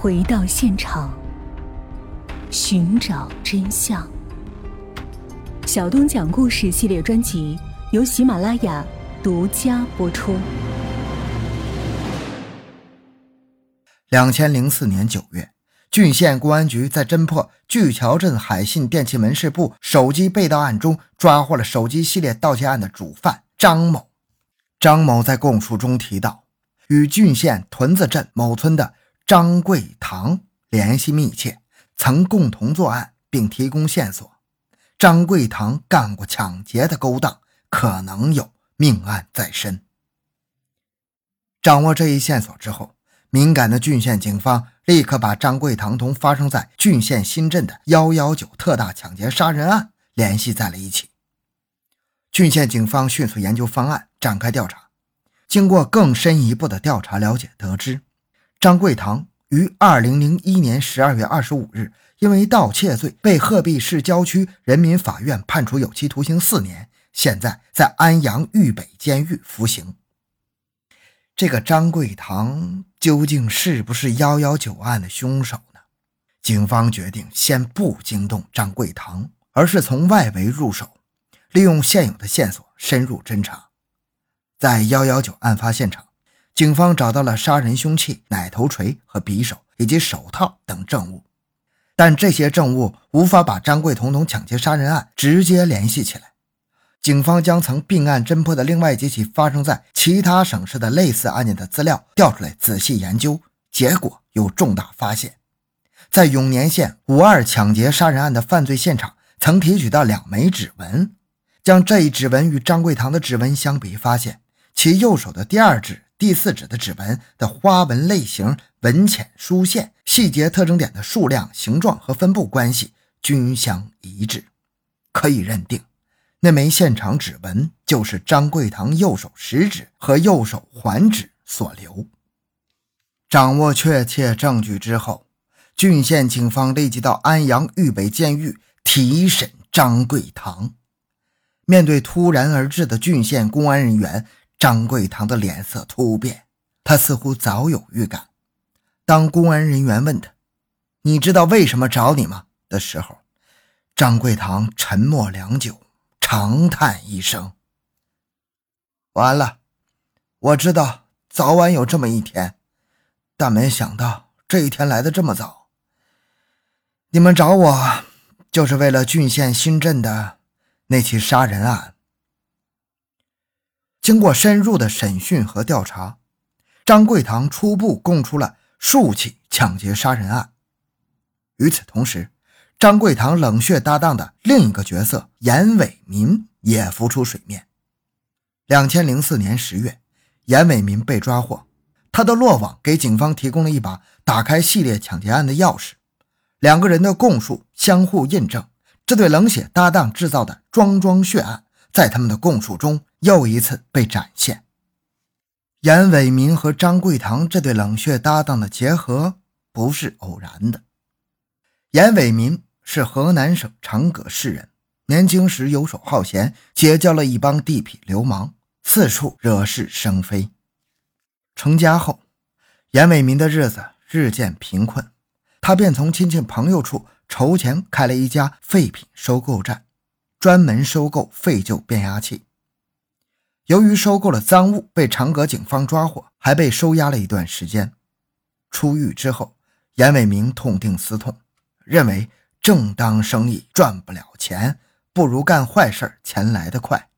回到现场，寻找真相。小东讲故事系列专辑由喜马拉雅独家播出。两千零四年九月，郡县公安局在侦破巨桥镇海信电器门市部手机被盗案中，抓获了手机系列盗窃案的主犯张某。张某在供述中提到，与郡县屯子镇某村的张贵堂联系密切，曾共同作案，并提供线索。张贵堂干过抢劫的勾当，可能有命案在身。掌握这一线索之后，敏感的郡县警方立刻把张贵堂同发生在郡县新镇的“幺幺九”特大抢劫杀人案联系在了一起。郡县警方迅速研究方案，展开调查。经过更深一步的调查了解，得知张贵堂于二零零一年十二月二十五日。因为盗窃罪被鹤壁市郊区人民法院判处有期徒刑四年，现在在安阳豫北监狱服刑。这个张贵堂究竟是不是幺幺九案的凶手呢？警方决定先不惊动张贵堂，而是从外围入手，利用现有的线索深入侦查。在幺幺九案发现场，警方找到了杀人凶器奶头锤和匕首以及手套等证物。但这些证物无法把张贵彤同抢劫杀人案直接联系起来。警方将曾并案侦破的另外几起发生在其他省市的类似案件的资料调出来仔细研究，结果有重大发现：在永年县五二抢劫杀人案的犯罪现场，曾提取到两枚指纹。将这一指纹与张贵堂的指纹相比，发现其右手的第二指、第四指的指纹的花纹类型。纹浅疏线细节特征点的数量、形状和分布关系均相一致，可以认定那枚现场指纹就是张贵堂右手食指和右手环指所留。掌握确切证据之后，郡县警方立即到安阳豫北监狱提审张贵堂。面对突然而至的郡县公安人员，张贵堂的脸色突变，他似乎早有预感。当公安人员问他：“你知道为什么找你吗？”的时候，张贵堂沉默良久，长叹一声：“完了，我知道早晚有这么一天，但没想到这一天来的这么早。你们找我，就是为了郡县新镇的那起杀人案。经过深入的审讯和调查，张贵堂初步供出了。”数起抢劫杀人案。与此同时，张贵堂冷血搭档的另一个角色严伟民也浮出水面。两千零四年十月，严伟民被抓获，他的落网给警方提供了一把打开系列抢劫案的钥匙。两个人的供述相互印证，这对冷血搭档制造的桩桩血案，在他们的供述中又一次被展现。严伟民和张贵堂这对冷血搭档的结合不是偶然的。严伟民是河南省长葛市人，年轻时游手好闲，结交了一帮地痞流氓，四处惹是生非。成家后，严伟民的日子日渐贫困，他便从亲戚朋友处筹钱开了一家废品收购站，专门收购废旧变压器。由于收购了赃物，被长葛警方抓获，还被收押了一段时间。出狱之后，严伟明痛定思痛，认为正当生意赚不了钱，不如干坏事钱来得快。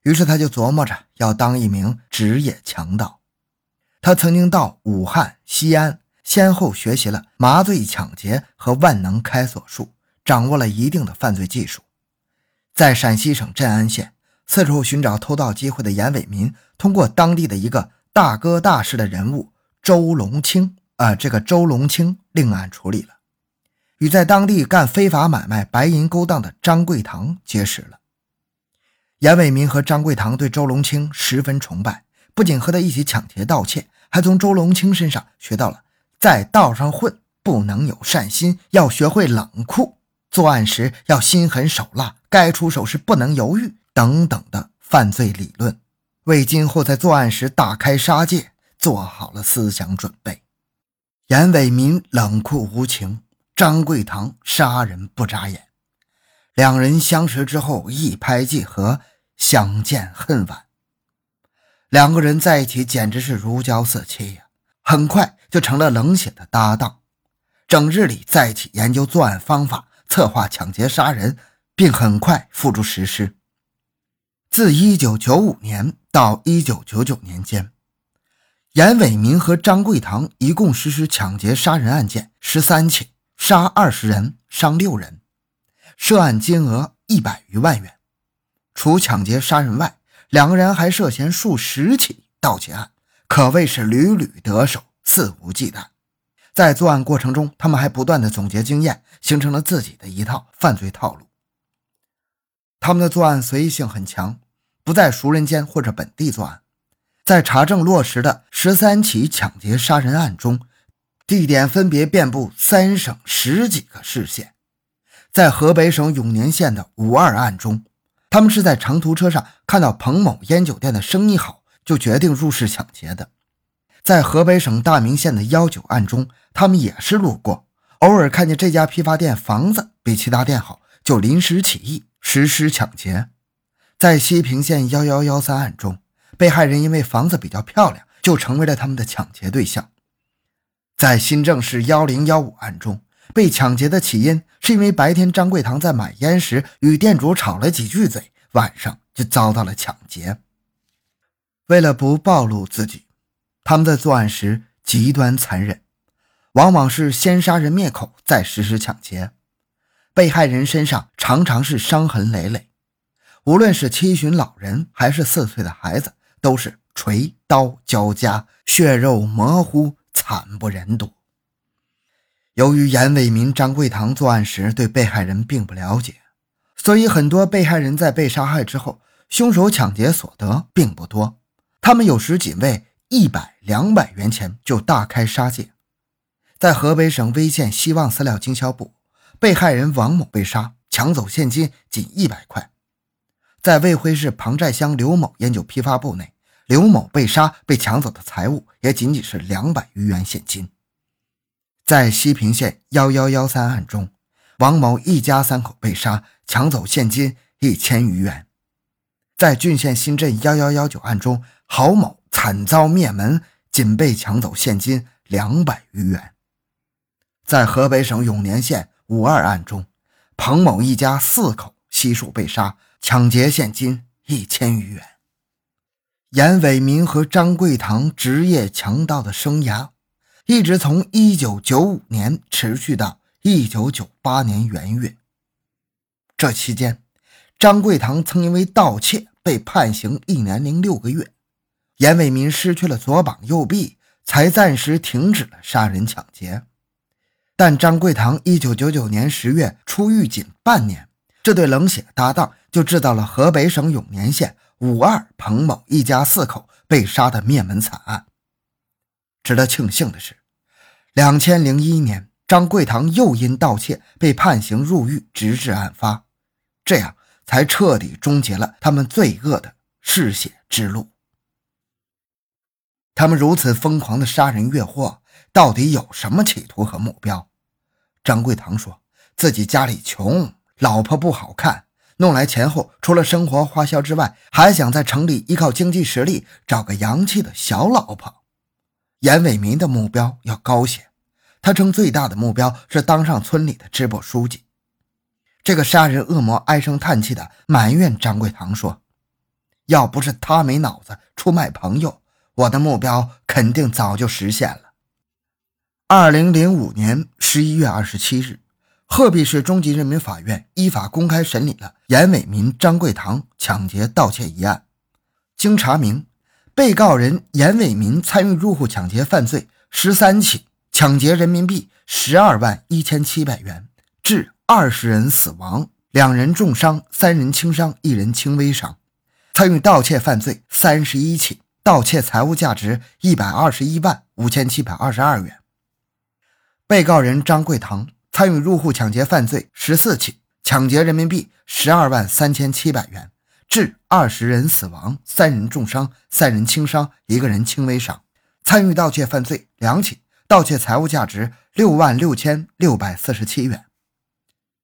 于是他就琢磨着要当一名职业强盗。他曾经到武汉、西安，先后学习了麻醉抢劫和万能开锁术，掌握了一定的犯罪技术。在陕西省镇安县。四处寻找偷盗机会的严伟民，通过当地的一个大哥大式的人物周龙清啊，这个周龙清另案处理了，与在当地干非法买卖白银勾当的张贵堂结识了。严伟民和张贵堂对周龙清十分崇拜，不仅和他一起抢劫盗窃，还从周龙清身上学到了在道上混不能有善心，要学会冷酷，作案时要心狠手辣，该出手时不能犹豫。等等的犯罪理论，为今后在作案时大开杀戒做好了思想准备。严伟民冷酷无情，张贵堂杀人不眨眼。两人相识之后一拍即合，相见恨晚。两个人在一起简直是如胶似漆呀，很快就成了冷血的搭档，整日里在一起研究作案方法，策划抢劫杀人，并很快付诸实施。自1995年到1999年间。严伟民和张贵堂一共实施抢劫杀人案件十三起，杀二十人，伤六人，涉案金额一百余万元。除抢劫杀人外，两个人还涉嫌数十起盗窃案，可谓是屡屡得手，肆无忌惮。在作案过程中，他们还不断的总结经验，形成了自己的一套犯罪套路。他们的作案随意性很强，不在熟人间或者本地作案。在查证落实的十三起抢劫杀人案中，地点分别遍布三省十几个市县。在河北省永年县的五二案中，他们是在长途车上看到彭某烟酒店的生意好，就决定入室抢劫的。在河北省大名县的幺九案中，他们也是路过，偶尔看见这家批发店房子比其他店好，就临时起意实施抢劫。在西平县幺幺幺三案中。被害人因为房子比较漂亮，就成为了他们的抢劫对象。在新郑市幺零幺五案中，被抢劫的起因是因为白天张贵堂在买烟时与店主吵了几句嘴，晚上就遭到了抢劫。为了不暴露自己，他们在作案时极端残忍，往往是先杀人灭口，再实施抢劫。被害人身上常常是伤痕累累，无论是七旬老人还是四岁的孩子。都是锤刀交加，血肉模糊，惨不忍睹。由于严伟民、张贵堂作案时对被害人并不了解，所以很多被害人在被杀害之后，凶手抢劫所得并不多。他们有时仅为一百、两百元钱就大开杀戒。在河北省威县希望饲料经销部，被害人王某被杀，抢走现金仅一百块。在卫辉市庞寨乡刘某烟酒批发部内。刘某被杀，被抢走的财物也仅仅是两百余元现金。在西平县幺幺幺三案中，王某一家三口被杀，抢走现金一千余元。在郡县新镇幺幺幺九案中，郝某惨遭灭门，仅被抢走现金两百余元。在河北省永年县五二案中，彭某一家四口悉数被杀，抢劫现金一千余元。严伟民和张贵堂职业强盗的生涯，一直从1995年持续到1998年元月。这期间，张贵堂曾因为盗窃被判刑一年零六个月，严伟民失去了左膀右臂，才暂时停止了杀人抢劫。但张贵堂1999年十月出狱仅半年，这对冷血搭档就制造了河北省永年县。五二彭某一家四口被杀的灭门惨案。值得庆幸的是，两千零一年张贵堂又因盗窃被判刑入狱，直至案发，这样才彻底终结了他们罪恶的嗜血之路。他们如此疯狂的杀人越货，到底有什么企图和目标？张贵堂说自己家里穷，老婆不好看。弄来钱后，除了生活花销之外，还想在城里依靠经济实力找个洋气的小老婆。严伟民的目标要高些，他称最大的目标是当上村里的支部书记。这个杀人恶魔唉声叹气的埋怨张贵堂说：“要不是他没脑子出卖朋友，我的目标肯定早就实现了。”二零零五年十一月二十七日。鹤壁市中级人民法院依法公开审理了严伟民、张贵堂抢劫盗窃一案。经查明，被告人严伟民参与入户抢劫犯罪十三起，抢劫人民币十二万一千七百元，致二十人死亡，两人重伤，三人轻伤，一人轻微伤。参与盗窃犯罪三十一起，盗窃财物价值一百二十一万五千七百二十二元。被告人张贵堂。参与入户抢劫犯罪十四起，抢劫人民币十二万三千七百元，致二十人死亡，三人重伤，三人轻伤，一个人轻微伤。参与盗窃犯罪两起，盗窃财物价值六万六千六百四十七元。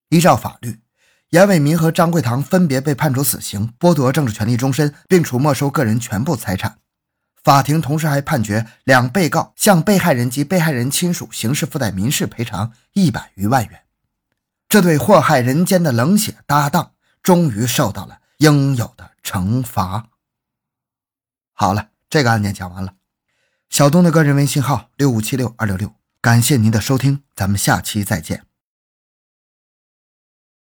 依照法律，严伟民和张桂堂分别被判处死刑，剥夺政治权利终身，并处没收个人全部财产。法庭同时还判决两被告向被害人及被害人亲属刑事附带民事赔偿一百余万元。这对祸害人间的冷血搭档，终于受到了应有的惩罚。好了，这个案件讲完了。小东的个人微信号六五七六二六六，感谢您的收听，咱们下期再见。